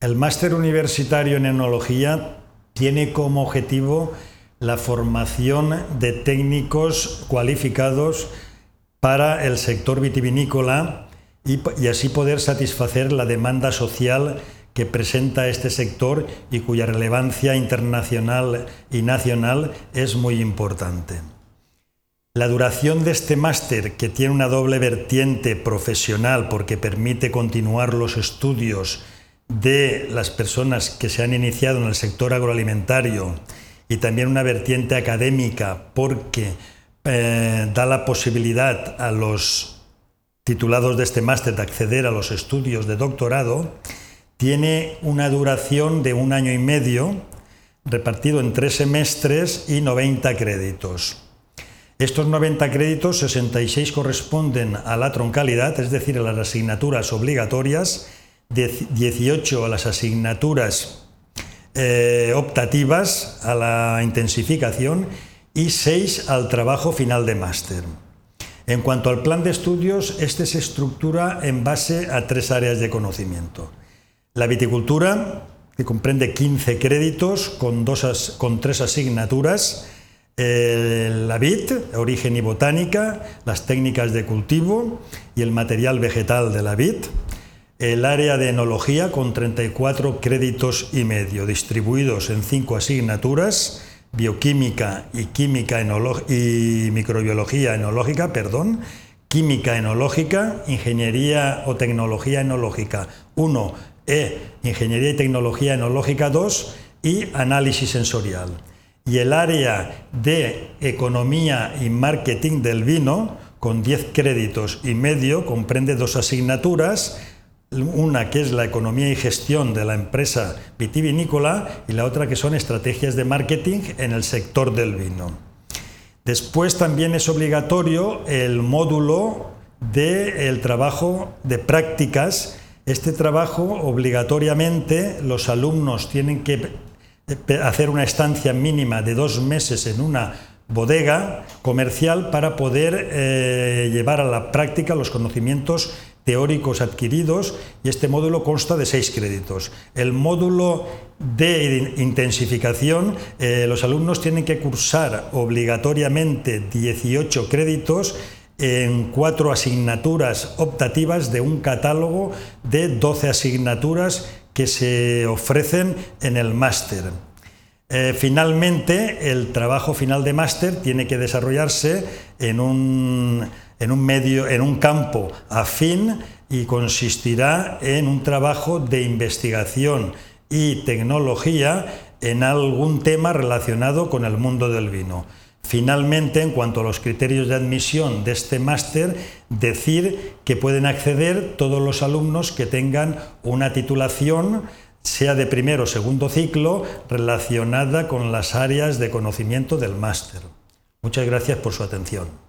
El máster universitario en enología tiene como objetivo la formación de técnicos cualificados para el sector vitivinícola y, así poder satisfacer la demanda social que presenta este sector y cuya relevancia internacional y nacional es muy importante. La duración de este máster, que tiene una doble vertiente profesional porque permite continuar los estudios de las personas que se han iniciado en el sector agroalimentario y también una vertiente académica porque eh, da la posibilidad a los titulados de este máster de acceder a los estudios de doctorado, tiene una duración de un año y medio repartido en tres semestres y 90 créditos. Estos 90 créditos, 66 corresponden a la troncalidad, es decir, a las asignaturas obligatorias, 18 a las asignaturas eh, optativas, a la intensificación y 6 al trabajo final de máster. En cuanto al plan de estudios, este se estructura en base a tres áreas de conocimiento. La viticultura, que comprende 15 créditos con, tres asignaturas, la vid, origen y botánica, las técnicas de cultivo y el material vegetal de la vid, el área de enología con 34 créditos y medio, distribuidos en cinco asignaturas, bioquímica y química y microbiología enológica, perdón, química enológica, ingeniería o tecnología enológica 1 e ingeniería y tecnología enológica 2 y análisis sensorial. Y el área de economía y marketing del vino, con 10 créditos y medio, comprende dos asignaturas, una que es la economía y gestión de la empresa vitivinícola y la otra que son estrategias de marketing en el sector del vino. Después también es obligatorio el módulo del trabajo de prácticas. Este trabajo obligatoriamente los alumnos tienen que hacer una estancia mínima de dos meses en una bodega comercial para poder eh, llevar a la práctica los conocimientos teóricos adquiridos y este módulo consta de seis créditos. El módulo de intensificación, eh, los alumnos tienen que cursar obligatoriamente 18 créditos en cuatro asignaturas optativas de un catálogo de 12 asignaturas que se ofrecen en el máster. Eh, finalmente, el trabajo final de máster tiene que desarrollarse en un en un medio, en un campo afín y consistirá en un trabajo de investigación y tecnología en algún tema relacionado con el mundo del vino. Finalmente, en cuanto a los criterios de admisión de este máster, decir que pueden acceder todos los alumnos que tengan una titulación, sea de primero o segundo ciclo, relacionada con las áreas de conocimiento del máster. Muchas gracias por su atención.